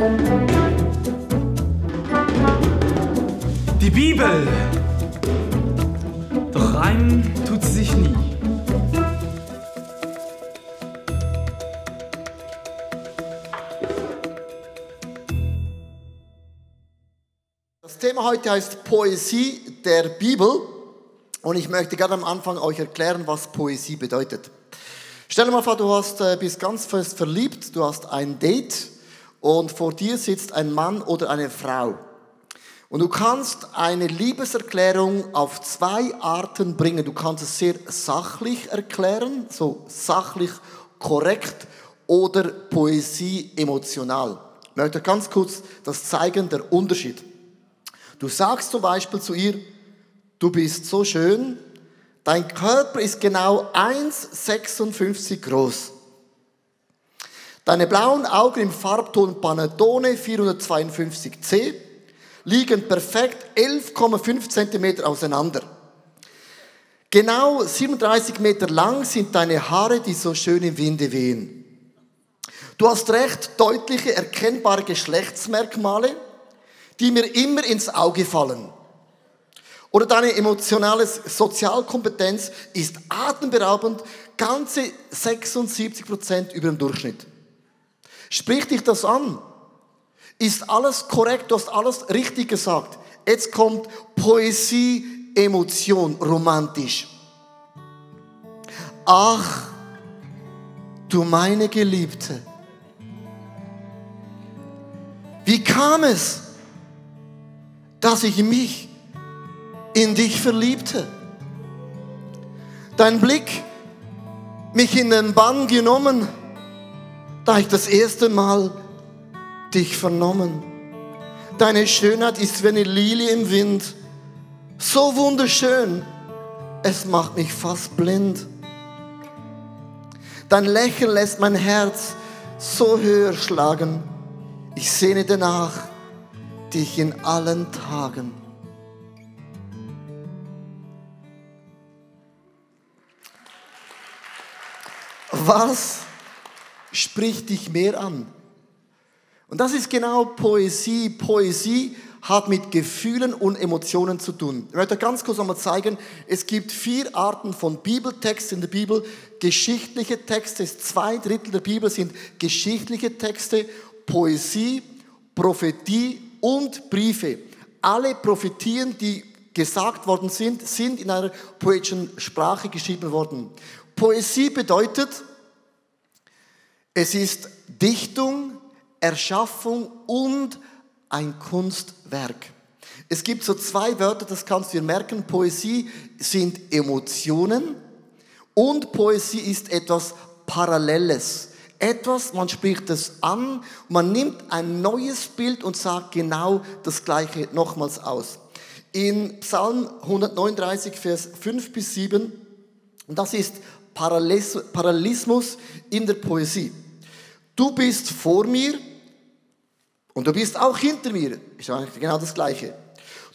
Die Bibel. Doch reimen tut sie sich nie. Das Thema heute heißt Poesie der Bibel und ich möchte gerne am Anfang euch erklären, was Poesie bedeutet. Stell dir mal vor, du hast, äh, bist ganz fest verliebt, du hast ein Date und vor dir sitzt ein Mann oder eine Frau. Und du kannst eine Liebeserklärung auf zwei Arten bringen. Du kannst es sehr sachlich erklären, so sachlich korrekt oder Poesie emotional. Ich möchte ganz kurz das zeigen, der Unterschied. Du sagst zum Beispiel zu ihr, du bist so schön, dein Körper ist genau 1,56 groß. Deine blauen Augen im Farbton Panettone 452C liegen perfekt 11,5 cm auseinander. Genau 37 Meter lang sind deine Haare, die so schön im Winde wehen. Du hast recht deutliche, erkennbare Geschlechtsmerkmale, die mir immer ins Auge fallen. Oder deine emotionale Sozialkompetenz ist atemberaubend, ganze 76 Prozent über dem Durchschnitt. Spricht dich das an? Ist alles korrekt? Du hast alles richtig gesagt. Jetzt kommt Poesie, Emotion, romantisch. Ach, du meine Geliebte. Wie kam es, dass ich mich in dich verliebte? Dein Blick mich in den Bann genommen, da ich das erste Mal dich vernommen. Deine Schönheit ist wie eine Lilie im Wind, so wunderschön, es macht mich fast blind. Dein Lächeln lässt mein Herz so höher schlagen, ich sehne danach, dich in allen Tagen. Was spricht dich mehr an? Und das ist genau Poesie. Poesie hat mit Gefühlen und Emotionen zu tun. Ich möchte ganz kurz einmal zeigen, es gibt vier Arten von Bibeltexten in der Bibel. Geschichtliche Texte, zwei Drittel der Bibel sind geschichtliche Texte, Poesie, Prophetie und Briefe. Alle Prophetien, die gesagt worden sind, sind in einer poetischen Sprache geschrieben worden. Poesie bedeutet, es ist Dichtung, Erschaffung und ein Kunstwerk. Es gibt so zwei Wörter, das kannst du dir merken. Poesie sind Emotionen und Poesie ist etwas Paralleles. Etwas, man spricht es an, man nimmt ein neues Bild und sagt genau das Gleiche nochmals aus. In Psalm 139, Vers 5 bis 7, und das ist Parallelismus in der Poesie. Du bist vor mir und du bist auch hinter mir. Ist eigentlich genau das Gleiche.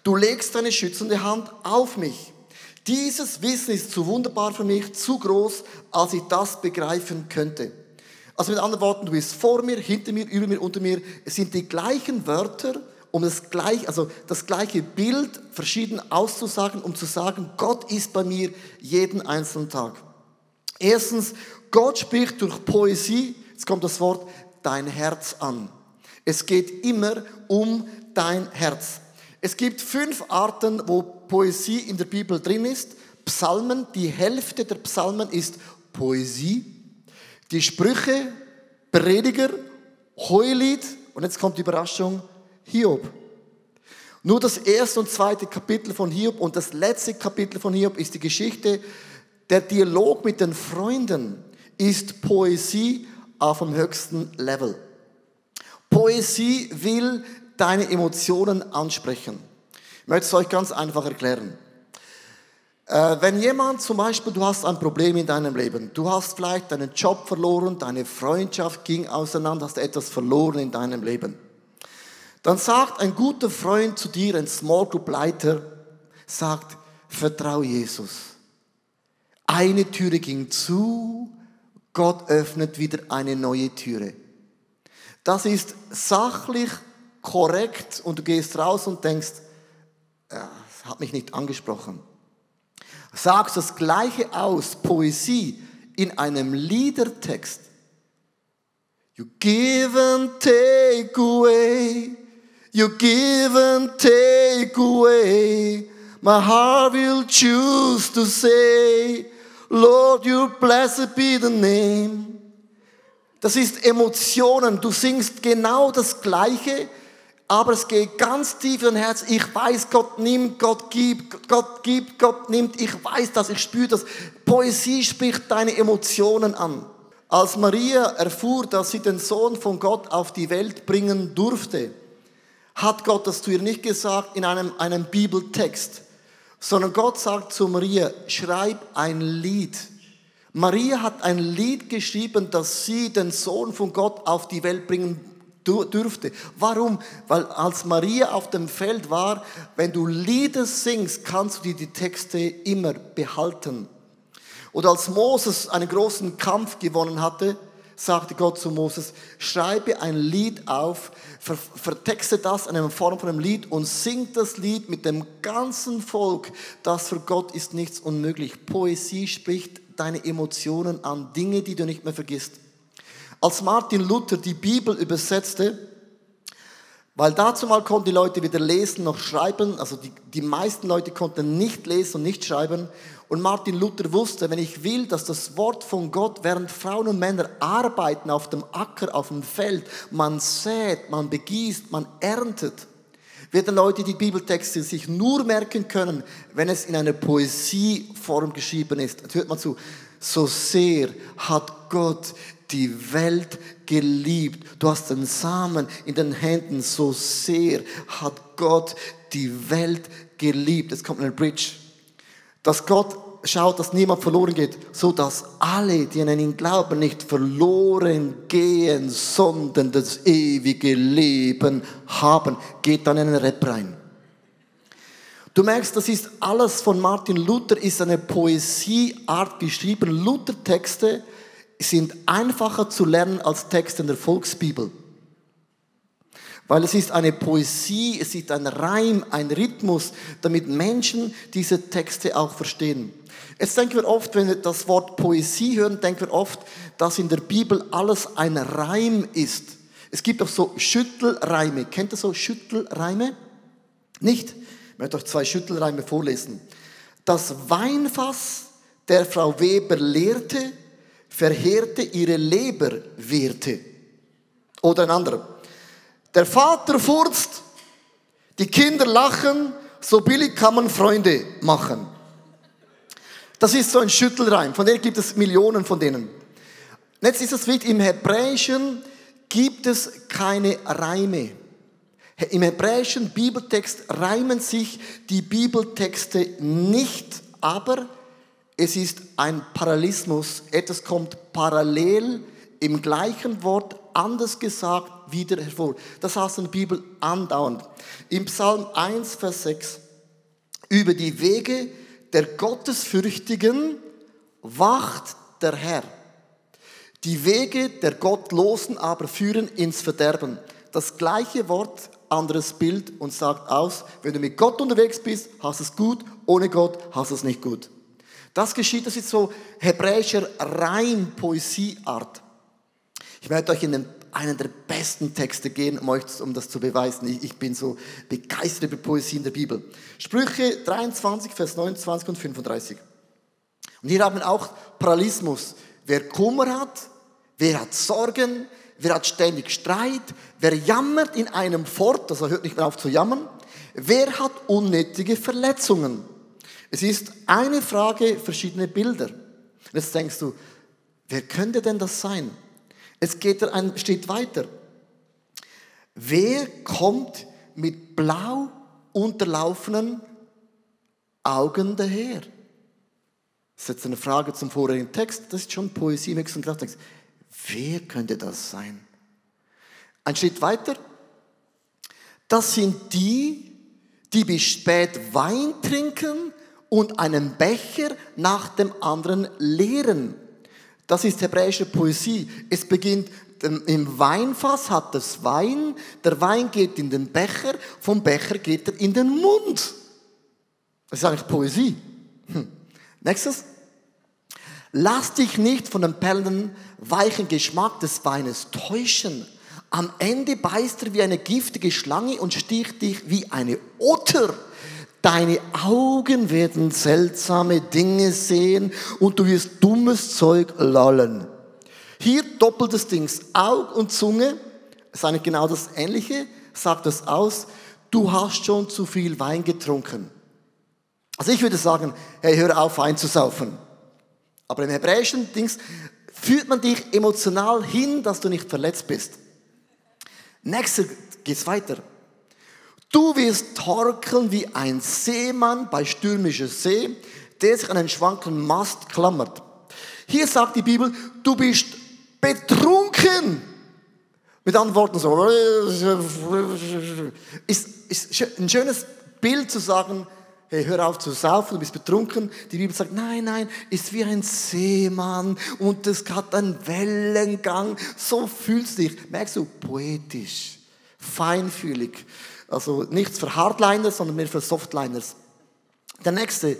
Du legst deine schützende Hand auf mich. Dieses Wissen ist zu wunderbar für mich, zu groß, als ich das begreifen könnte. Also mit anderen Worten, du bist vor mir, hinter mir, über mir, unter mir. Es sind die gleichen Wörter, um das gleiche, also das gleiche Bild verschieden auszusagen, um zu sagen, Gott ist bei mir jeden einzelnen Tag. Erstens, Gott spricht durch Poesie, jetzt kommt das Wort, dein Herz an. Es geht immer um dein Herz. Es gibt fünf Arten, wo Poesie in der Bibel drin ist. Psalmen, die Hälfte der Psalmen ist Poesie. Die Sprüche, Prediger, Heulied und jetzt kommt die Überraschung, Hiob. Nur das erste und zweite Kapitel von Hiob und das letzte Kapitel von Hiob ist die Geschichte, der Dialog mit den Freunden ist Poesie auf dem höchsten Level. Poesie will deine Emotionen ansprechen. Ich möchte es euch ganz einfach erklären. Äh, wenn jemand zum Beispiel, du hast ein Problem in deinem Leben, du hast vielleicht deinen Job verloren, deine Freundschaft ging auseinander, hast etwas verloren in deinem Leben, dann sagt ein guter Freund zu dir, ein Small Group Leiter, sagt, vertraue Jesus. Eine Türe ging zu, Gott öffnet wieder eine neue Türe. Das ist sachlich korrekt und du gehst raus und denkst, das hat mich nicht angesprochen. Sagst das Gleiche aus, Poesie, in einem Liedertext. You give and take away, you give and take away. My heart will choose to say, Lord, your blessed be the name. Das ist Emotionen. Du singst genau das Gleiche, aber es geht ganz tief in dein Herz. Ich weiß, Gott nimmt, Gott gibt, Gott gibt, Gott nimmt. Ich weiß das, ich spüre das. Poesie spricht deine Emotionen an. Als Maria erfuhr, dass sie den Sohn von Gott auf die Welt bringen durfte, hat Gott das zu ihr nicht gesagt in einem, einem Bibeltext, sondern Gott sagt zu Maria, schreib ein Lied. Maria hat ein Lied geschrieben, dass sie den Sohn von Gott auf die Welt bringen dürfte. Warum? Weil als Maria auf dem Feld war, wenn du Lieder singst, kannst du dir die Texte immer behalten. Und als Moses einen großen Kampf gewonnen hatte, sagte Gott zu Moses, schreibe ein Lied auf, vertexte das in einer Form von einem Lied und sing das Lied mit dem ganzen Volk. Das für Gott ist nichts unmöglich. Poesie spricht deine Emotionen an, Dinge, die du nicht mehr vergisst. Als Martin Luther die Bibel übersetzte, weil dazu mal konnten die Leute weder lesen noch schreiben, also die, die meisten Leute konnten nicht lesen und nicht schreiben. Und Martin Luther wusste, wenn ich will, dass das Wort von Gott, während Frauen und Männer arbeiten auf dem Acker, auf dem Feld, man sät, man begießt, man erntet, werden Leute die Bibeltexte sich nur merken können, wenn es in einer Poesieform geschrieben ist. Jetzt hört mal zu. So sehr hat Gott die Welt geliebt. Du hast den Samen in den Händen. So sehr hat Gott die Welt geliebt. Jetzt kommt eine Bridge. Dass Gott schaut, dass niemand verloren geht, so dass alle, die an ihn glauben, nicht verloren gehen, sondern das ewige Leben haben. Geht dann in den Rap rein. Du merkst, das ist alles von Martin Luther, ist eine Poesieart geschrieben. Luther-Texte sind einfacher zu lernen als Texte in der Volksbibel. Weil es ist eine Poesie, es ist ein Reim, ein Rhythmus, damit Menschen diese Texte auch verstehen. Jetzt denken wir oft, wenn wir das Wort Poesie hören, denken wir oft, dass in der Bibel alles ein Reim ist. Es gibt auch so Schüttelreime. Kennt ihr so Schüttelreime? Nicht? Ich möchte euch zwei Schüttelreime vorlesen. Das Weinfass der Frau Weber leerte, verheerte ihre Leberwerte. Oder ein anderer. Der Vater furzt, die Kinder lachen, so billig kann man Freunde machen. Das ist so ein Schüttelreim, von denen gibt es Millionen von denen. Jetzt ist es wichtig, im Hebräischen gibt es keine Reime. Im hebräischen Bibeltext reimen sich die Bibeltexte nicht, aber es ist ein Parallelismus. Etwas kommt parallel im gleichen Wort anders gesagt wieder hervor. Das heißt in der Bibel andauernd. Im Psalm 1, Vers 6. Über die Wege der Gottesfürchtigen wacht der Herr. Die Wege der Gottlosen aber führen ins Verderben. Das gleiche Wort, anderes Bild und sagt aus, wenn du mit Gott unterwegs bist, hast es gut, ohne Gott hast es nicht gut. Das geschieht, das ist so hebräischer Reim, Poesieart. Ich werde euch in den, einen der besten Texte gehen, um, euch, um das zu beweisen. Ich, ich bin so begeistert über Poesie in der Bibel. Sprüche 23, Vers 29 und 35. Und hier haben wir auch Paralysmus. Wer Kummer hat, wer hat Sorgen, wer hat ständig Streit, wer jammert in einem fort, also hört nicht mehr auf zu jammern, wer hat unnötige Verletzungen. Es ist eine Frage, verschiedene Bilder. jetzt denkst du, wer könnte denn das sein? Es geht ein Schritt weiter. Wer kommt mit blau unterlaufenen Augen daher? Das ist jetzt eine Frage zum vorigen Text. Das ist schon Poesie im höchsten Krafttext. Wer könnte das sein? Ein Schritt weiter. Das sind die, die bis spät Wein trinken und einen Becher nach dem anderen leeren. Das ist hebräische Poesie. Es beginnt im Weinfass hat das Wein, der Wein geht in den Becher, vom Becher geht er in den Mund. Das ist eigentlich Poesie. Hm. Nächstes. Lass dich nicht von dem perlenden, weichen Geschmack des Weines täuschen. Am Ende beißt er wie eine giftige Schlange und sticht dich wie eine Otter. Deine Augen werden seltsame Dinge sehen und du wirst dummes Zeug lallen. Hier doppeltes Dings, Aug und Zunge, ist eigentlich genau das Ähnliche, sagt das aus, du hast schon zu viel Wein getrunken. Also ich würde sagen, hey, hör auf, Wein zu saufen. Aber im hebräischen Dings führt man dich emotional hin, dass du nicht verletzt bist. Nächster geht's weiter. Du wirst torkeln wie ein Seemann bei stürmischer See, der sich an einen schwanken Mast klammert. Hier sagt die Bibel, du bist betrunken. Mit anderen Worten so, ist, ist ein schönes Bild zu sagen, hey, hör auf zu saufen, du bist betrunken. Die Bibel sagt, nein, nein, ist wie ein Seemann und es hat einen Wellengang. So fühlst du dich. Merkst du, poetisch, feinfühlig. Also nichts für Hardliners, sondern mehr für Softliners. Der nächste,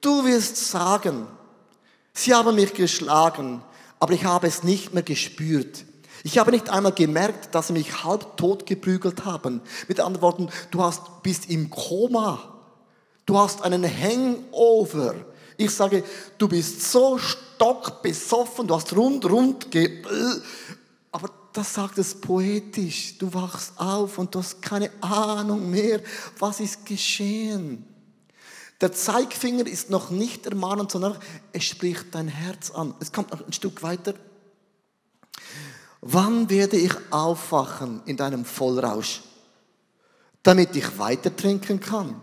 du wirst sagen, sie haben mich geschlagen, aber ich habe es nicht mehr gespürt. Ich habe nicht einmal gemerkt, dass sie mich halb tot geprügelt haben. Mit anderen Worten, du hast, bist im Koma. Du hast einen Hangover. Ich sage, du bist so stockbesoffen, du hast rund, rund ge... Aber das sagt es poetisch. Du wachst auf und du hast keine Ahnung mehr, was ist geschehen. Der Zeigfinger ist noch nicht ermahnend, sondern es spricht dein Herz an. Es kommt noch ein Stück weiter. Wann werde ich aufwachen in deinem Vollrausch, damit ich weiter trinken kann?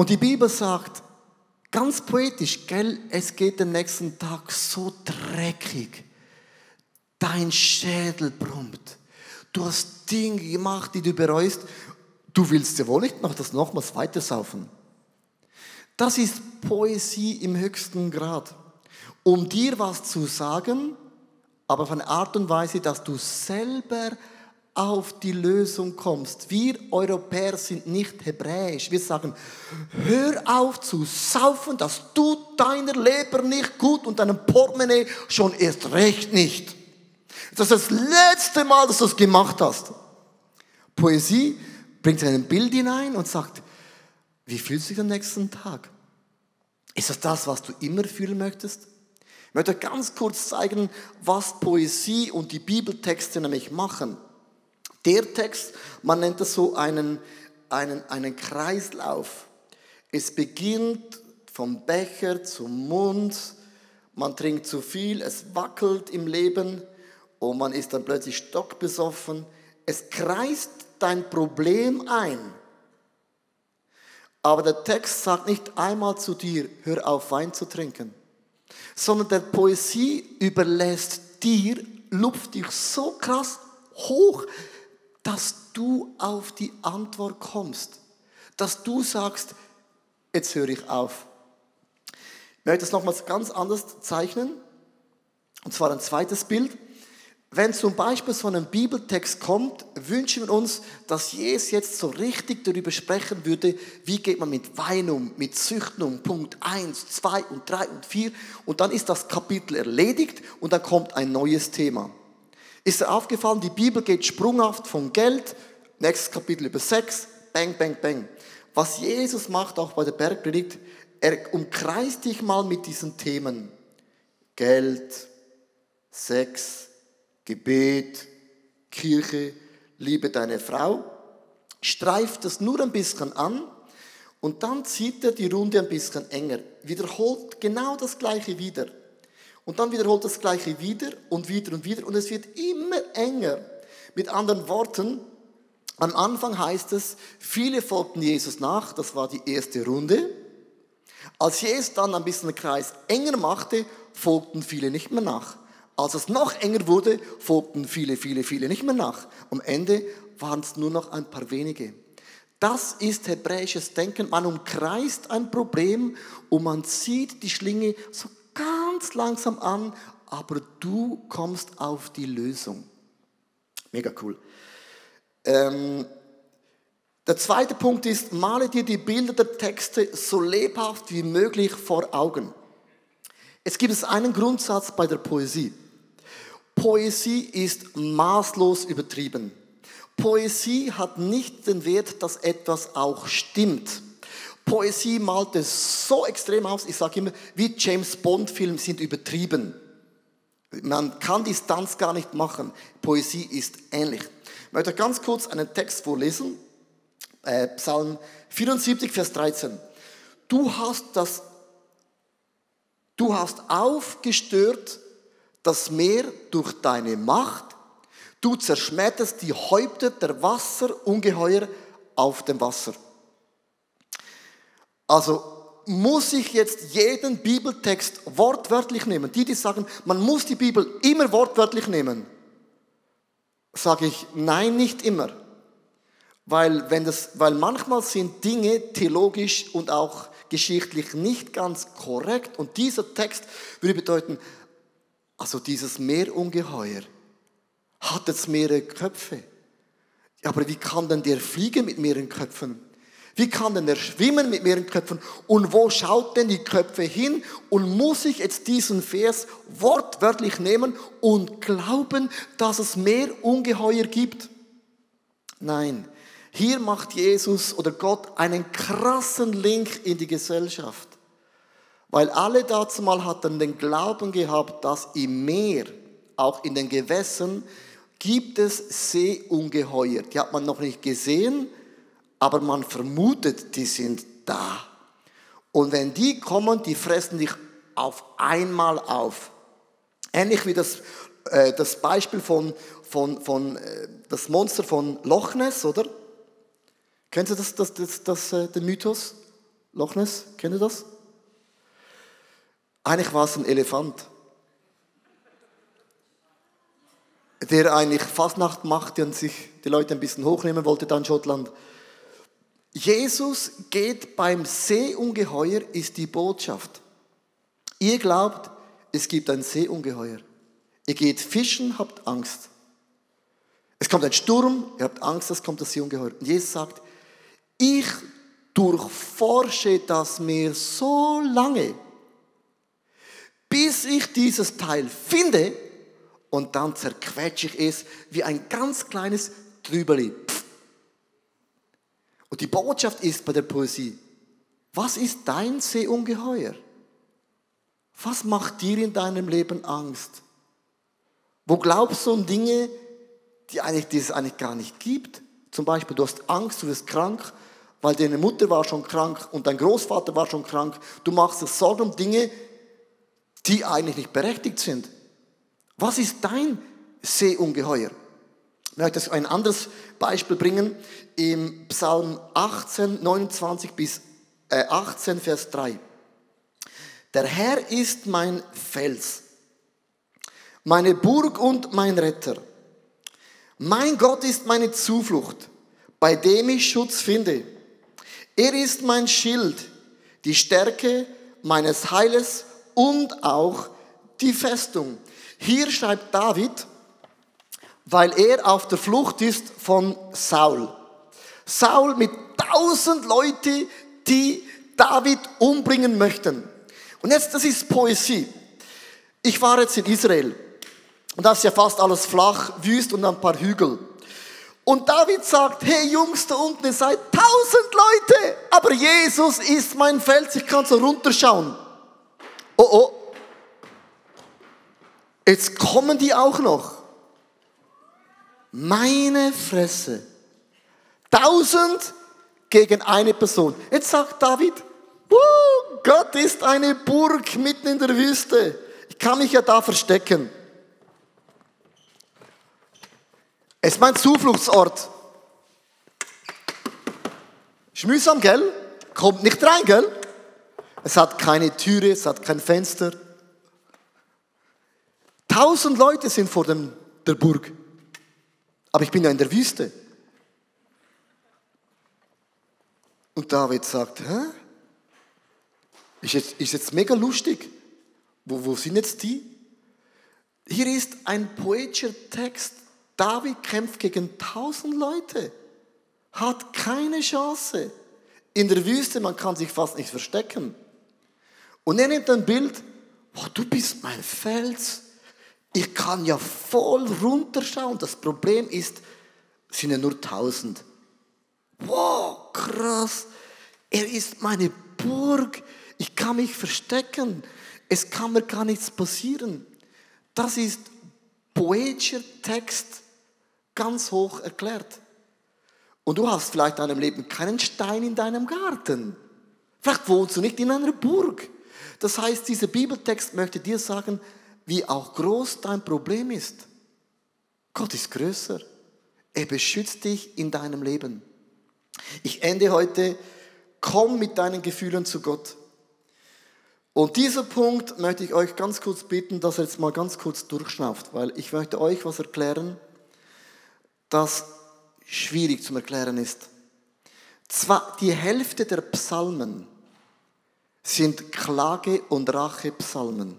Und die Bibel sagt, ganz poetisch, gell, es geht den nächsten Tag so dreckig. Dein Schädel brummt. Du hast Dinge gemacht, die du bereust Du willst ja wohl nicht noch das nochmals weitersaufen. Das ist Poesie im höchsten Grad. Um dir was zu sagen, aber von Art und Weise, dass du selber auf die Lösung kommst. Wir Europäer sind nicht hebräisch. Wir sagen, hör auf zu saufen, das tut deiner Leber nicht gut und deinem Portemonnaie schon erst recht nicht. Das ist das letzte Mal, dass du es gemacht hast. Poesie bringt ein Bild hinein und sagt, wie fühlst du dich am nächsten Tag? Ist das das, was du immer fühlen möchtest? Ich möchte ganz kurz zeigen, was Poesie und die Bibeltexte nämlich machen. Der Text, man nennt das so einen, einen, einen Kreislauf. Es beginnt vom Becher zum Mund, man trinkt zu viel, es wackelt im Leben und man ist dann plötzlich stockbesoffen. Es kreist dein Problem ein. Aber der Text sagt nicht einmal zu dir, hör auf Wein zu trinken, sondern der Poesie überlässt dir, lupft dich so krass hoch, dass du auf die Antwort kommst, dass du sagst, jetzt höre ich auf. Ich möchte das nochmals ganz anders zeichnen, und zwar ein zweites Bild. Wenn zum Beispiel so ein Bibeltext kommt, wünschen wir uns, dass Jesus jetzt so richtig darüber sprechen würde, wie geht man mit Wein um, mit Süchten um, Punkt 1, 2 und 3 und 4 und dann ist das Kapitel erledigt und dann kommt ein neues Thema. Ist dir aufgefallen, die Bibel geht sprunghaft von Geld, nächstes Kapitel über Sex, bang, bang, bang. Was Jesus macht, auch bei der Bergpredigt, er umkreist dich mal mit diesen Themen. Geld, Sex, Gebet, Kirche, liebe deine Frau, streift das nur ein bisschen an und dann zieht er die Runde ein bisschen enger, wiederholt genau das gleiche wieder. Und dann wiederholt das gleiche wieder und wieder und wieder und es wird immer enger. Mit anderen Worten, am Anfang heißt es, viele folgten Jesus nach, das war die erste Runde. Als Jesus dann ein bisschen den Kreis enger machte, folgten viele nicht mehr nach. Als es noch enger wurde, folgten viele, viele, viele nicht mehr nach. Am Ende waren es nur noch ein paar wenige. Das ist hebräisches Denken. Man umkreist ein Problem und man zieht die Schlinge so ganz langsam an, aber du kommst auf die Lösung. Mega cool. Ähm, der zweite Punkt ist, male dir die Bilder der Texte so lebhaft wie möglich vor Augen. Es gibt einen Grundsatz bei der Poesie. Poesie ist maßlos übertrieben. Poesie hat nicht den Wert, dass etwas auch stimmt. Poesie malt es so extrem aus, ich sage immer, wie James Bond-Filme sind übertrieben. Man kann Distanz gar nicht machen. Poesie ist ähnlich. Ich möchte ganz kurz einen Text vorlesen. Äh, Psalm 74, Vers 13. Du hast das, du hast aufgestört das Meer durch deine Macht. Du zerschmetterst die Häupter der Wasserungeheuer auf dem Wasser. Also muss ich jetzt jeden Bibeltext wortwörtlich nehmen? Die, die sagen, man muss die Bibel immer wortwörtlich nehmen, sage ich, nein, nicht immer. Weil, wenn das, weil manchmal sind Dinge theologisch und auch geschichtlich nicht ganz korrekt und dieser Text würde bedeuten, also dieses Meerungeheuer hat jetzt mehrere Köpfe. Aber wie kann denn der fliegen mit mehreren Köpfen? Wie kann denn er schwimmen mit mehreren Köpfen? Und wo schaut denn die Köpfe hin? Und muss ich jetzt diesen Vers wortwörtlich nehmen und glauben, dass es mehr Ungeheuer gibt? Nein. Hier macht Jesus oder Gott einen krassen Link in die Gesellschaft. Weil alle dazu mal hatten den Glauben gehabt, dass im Meer, auch in den Gewässern, gibt es Seeungeheuer. Die hat man noch nicht gesehen, aber man vermutet, die sind da. Und wenn die kommen, die fressen dich auf einmal auf. Ähnlich wie das, äh, das Beispiel von, von, von äh, das Monster von Loch Ness, oder? Kennt ihr das, das, das, das, äh, den Mythos? Loch Ness, kennt ihr das? Eigentlich war es ein Elefant, der eigentlich Fastnacht machte und sich die Leute ein bisschen hochnehmen wollte da in Schottland. Jesus geht beim Seeungeheuer, ist die Botschaft. Ihr glaubt, es gibt ein Seeungeheuer. Ihr geht fischen, habt Angst. Es kommt ein Sturm, ihr habt Angst, es kommt das Seeungeheuer. Und Jesus sagt, ich durchforsche das Meer so lange, bis ich dieses Teil finde und dann zerquetsche ich es wie ein ganz kleines Trübeli. Und die Botschaft ist bei der Poesie, was ist dein Seeungeheuer? Was macht dir in deinem Leben Angst? Wo glaubst du an Dinge, die, eigentlich, die es eigentlich gar nicht gibt? Zum Beispiel, du hast Angst, du wirst krank, weil deine Mutter war schon krank und dein Großvater war schon krank. Du machst dir Sorgen um Dinge, die eigentlich nicht berechtigt sind. Was ist dein Seeungeheuer? Ich möchte ein anderes Beispiel bringen im Psalm 18, 29 bis 18, äh, Vers 3. Der Herr ist mein Fels, meine Burg und mein Retter. Mein Gott ist meine Zuflucht, bei dem ich Schutz finde. Er ist mein Schild, die Stärke meines Heiles und auch die Festung. Hier schreibt David, weil er auf der Flucht ist von Saul. Saul mit tausend Leute, die David umbringen möchten. Und jetzt, das ist Poesie. Ich war jetzt in Israel und da ist ja fast alles flach, wüst und ein paar Hügel. Und David sagt, hey Jungs da unten, ihr seid tausend Leute, aber Jesus ist mein Fels, ich kann so runterschauen. Oh oh, jetzt kommen die auch noch. Meine Fresse. Tausend gegen eine Person. Jetzt sagt David, Gott ist eine Burg mitten in der Wüste. Ich kann mich ja da verstecken. Es ist mein Zufluchtsort. Ist mühsam, gell? Kommt nicht rein, gell? Es hat keine Türe, es hat kein Fenster. Tausend Leute sind vor dem, der Burg. Aber ich bin ja in der Wüste. Und David sagt, hä? Ist jetzt, ist jetzt mega lustig. Wo, wo sind jetzt die? Hier ist ein poetischer Text. David kämpft gegen tausend Leute, hat keine Chance. In der Wüste, man kann sich fast nicht verstecken. Und er nimmt ein Bild, oh, du bist mein Fels. Ich kann ja voll runterschauen. Das Problem ist, es sind ja nur tausend. Wow, krass. Er ist meine Burg. Ich kann mich verstecken. Es kann mir gar nichts passieren. Das ist poetischer Text, ganz hoch erklärt. Und du hast vielleicht in deinem Leben keinen Stein in deinem Garten. Vielleicht wohnst du nicht in einer Burg. Das heißt, dieser Bibeltext möchte dir sagen, wie auch groß dein Problem ist. Gott ist größer. Er beschützt dich in deinem Leben. Ich ende heute, komm mit deinen Gefühlen zu Gott. Und dieser Punkt möchte ich euch ganz kurz bitten, dass ihr jetzt mal ganz kurz durchschnauft, weil ich möchte euch was erklären, das schwierig zum Erklären ist. Zwar die Hälfte der Psalmen sind Klage- und Rachepsalmen.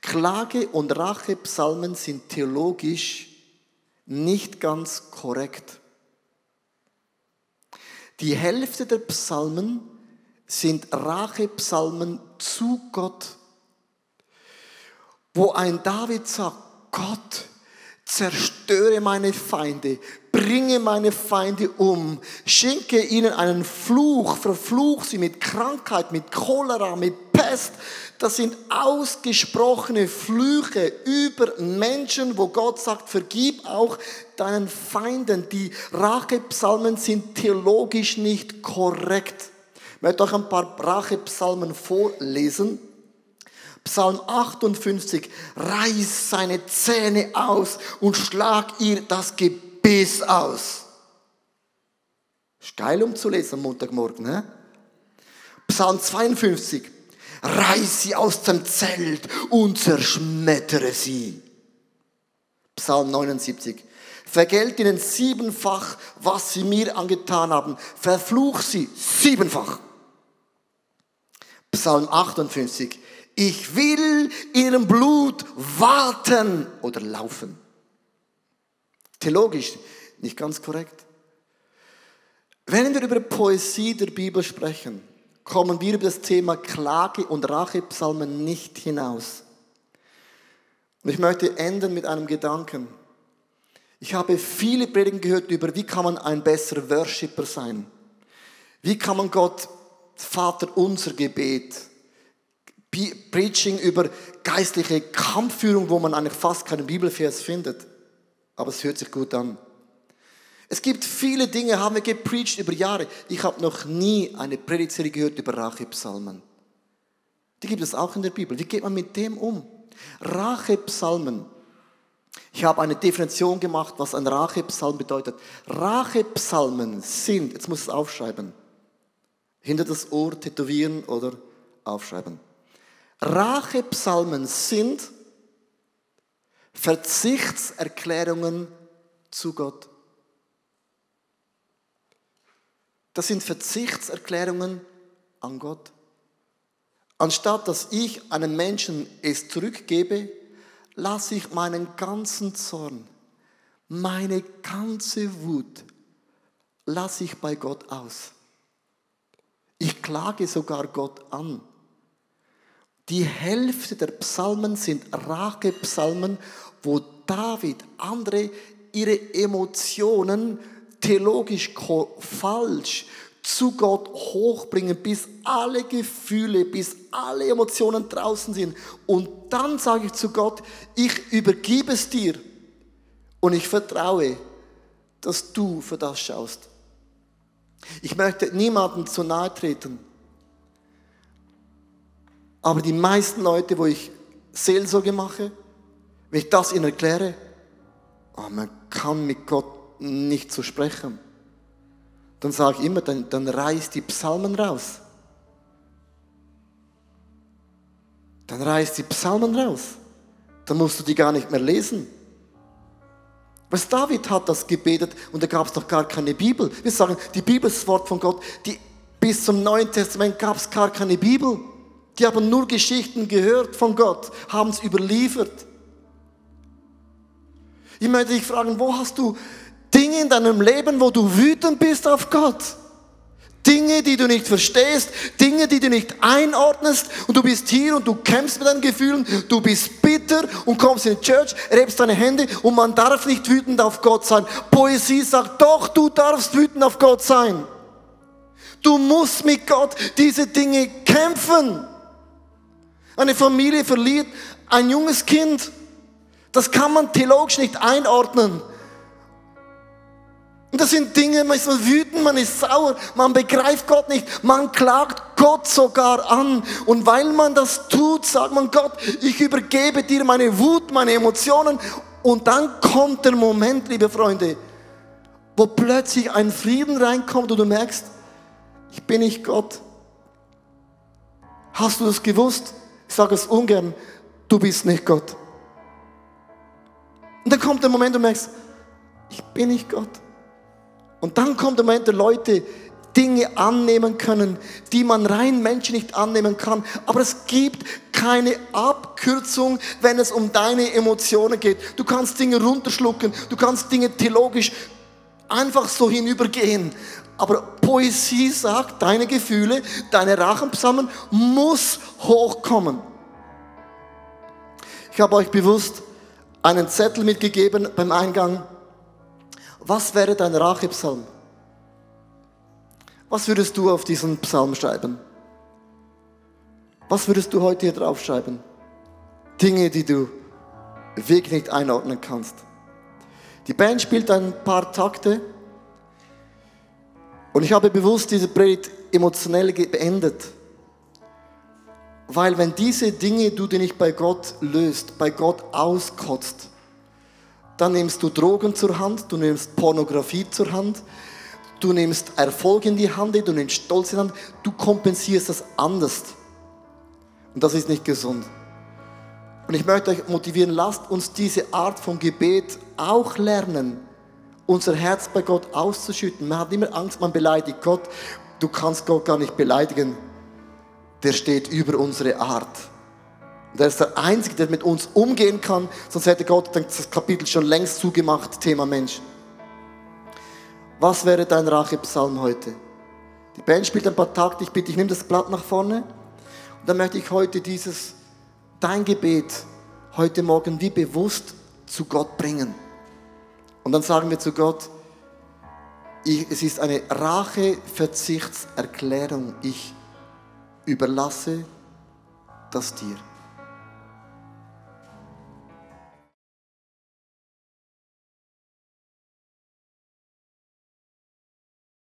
Klage- und Rachepsalmen sind theologisch nicht ganz korrekt. Die Hälfte der Psalmen sind Rachepsalmen zu Gott, wo ein David sagt, Gott, zerstöre meine Feinde, bringe meine Feinde um, schenke ihnen einen Fluch, verfluch sie mit Krankheit, mit Cholera, mit Pest. Das sind ausgesprochene Flüche über Menschen, wo Gott sagt, vergib auch deinen Feinden. Die Rachepsalmen sind theologisch nicht korrekt. Ich möchte euch ein paar Rachepsalmen vorlesen. Psalm 58, reiß seine Zähne aus und schlag ihr das Gebiss aus. Ist geil um zu lesen am Montagmorgen. Ne? Psalm 52, reiß sie aus dem Zelt und zerschmettere sie. Psalm 79, vergelt ihnen siebenfach, was sie mir angetan haben, verfluch sie siebenfach. Psalm 58, ich will ihrem Blut warten oder laufen. Theologisch nicht ganz korrekt. Wenn wir über Poesie der Bibel sprechen, kommen wir über das Thema Klage und Rachepsalmen nicht hinaus. Und ich möchte enden mit einem Gedanken. Ich habe viele Predigen gehört über, wie kann man ein besserer Worshipper sein? Wie kann man Gott, Vater, unser Gebet, Preaching über geistliche Kampfführung, wo man eigentlich fast keinen Bibelvers findet. Aber es hört sich gut an. Es gibt viele Dinge, haben wir gepreacht über Jahre. Ich habe noch nie eine Predigtserie gehört über Rachepsalmen. Die gibt es auch in der Bibel. Wie geht man mit dem um? Rachepsalmen. Ich habe eine Definition gemacht, was ein Rachepsalm bedeutet. Rachepsalmen sind, jetzt muss ich es aufschreiben, hinter das Ohr tätowieren oder aufschreiben. Rachepsalmen sind Verzichtserklärungen zu Gott. Das sind Verzichtserklärungen an Gott. Anstatt dass ich einem Menschen es zurückgebe, lasse ich meinen ganzen Zorn, meine ganze Wut, lasse ich bei Gott aus. Ich klage sogar Gott an. Die Hälfte der Psalmen sind Rachepsalmen, wo David andere ihre Emotionen theologisch falsch zu Gott hochbringen, bis alle Gefühle, bis alle Emotionen draußen sind. Und dann sage ich zu Gott, ich übergebe es dir und ich vertraue, dass du für das schaust. Ich möchte niemandem zu nahe treten. Aber die meisten Leute, wo ich Seelsorge mache, wenn ich das ihnen erkläre, oh, man kann mit Gott nicht so sprechen. Dann sage ich immer, dann, dann reiß die Psalmen raus. Dann reiß die Psalmen raus. Dann musst du die gar nicht mehr lesen. Was David hat das gebetet und da gab es noch gar keine Bibel. Wir sagen, die Bibel ist das Wort von Gott. Die, bis zum Neuen Testament gab es gar keine Bibel. Die haben nur Geschichten gehört von Gott, haben es überliefert. Ich möchte dich fragen, wo hast du Dinge in deinem Leben, wo du wütend bist auf Gott? Dinge, die du nicht verstehst, Dinge, die du nicht einordnest und du bist hier und du kämpfst mit deinen Gefühlen, du bist bitter und kommst in die Church, erhebst deine Hände und man darf nicht wütend auf Gott sein. Poesie sagt, doch, du darfst wütend auf Gott sein. Du musst mit Gott diese Dinge kämpfen. Eine Familie verliert ein junges Kind. Das kann man theologisch nicht einordnen. Und das sind Dinge, man ist wütend, man ist sauer, man begreift Gott nicht, man klagt Gott sogar an. Und weil man das tut, sagt man Gott, ich übergebe dir meine Wut, meine Emotionen. Und dann kommt der Moment, liebe Freunde, wo plötzlich ein Frieden reinkommt und du merkst, ich bin nicht Gott. Hast du das gewusst? Ich sage es ungern, du bist nicht Gott. Und dann kommt der Moment, du merkst, ich bin nicht Gott. Und dann kommt der Moment, der Leute Dinge annehmen können, die man rein Menschen nicht annehmen kann. Aber es gibt keine Abkürzung, wenn es um deine Emotionen geht. Du kannst Dinge runterschlucken, du kannst Dinge theologisch einfach so hinübergehen. Aber Poesie sagt, deine Gefühle, deine Rachenpsalmen muss hochkommen. Ich habe euch bewusst einen Zettel mitgegeben beim Eingang. Was wäre dein Rachepsalm? Was würdest du auf diesen Psalm schreiben? Was würdest du heute hier draufschreiben? Dinge, die du wirklich nicht einordnen kannst. Die Band spielt ein paar Takte und ich habe bewusst diese Predigt emotionell beendet. Weil wenn diese Dinge du dir nicht bei Gott löst, bei Gott auskotzt, dann nimmst du Drogen zur Hand, du nimmst Pornografie zur Hand, du nimmst Erfolg in die Hand, du nimmst Stolz in die Hand, du kompensierst das anders. Und das ist nicht gesund. Und ich möchte euch motivieren, lasst uns diese Art von Gebet auch lernen, unser Herz bei Gott auszuschütten. Man hat immer Angst, man beleidigt Gott. Du kannst Gott gar nicht beleidigen. Der steht über unsere Art. Und er ist der Einzige, der mit uns umgehen kann, sonst hätte Gott das Kapitel schon längst zugemacht, Thema Mensch. Was wäre dein Rachepsalm heute? Die Band spielt ein paar Takte, ich bitte, ich nehme das Blatt nach vorne und dann möchte ich heute dieses, dein Gebet, heute Morgen wie bewusst zu Gott bringen. Und dann sagen wir zu Gott, ich, es ist eine Rache-Verzichtserklärung. Ich überlasse das dir.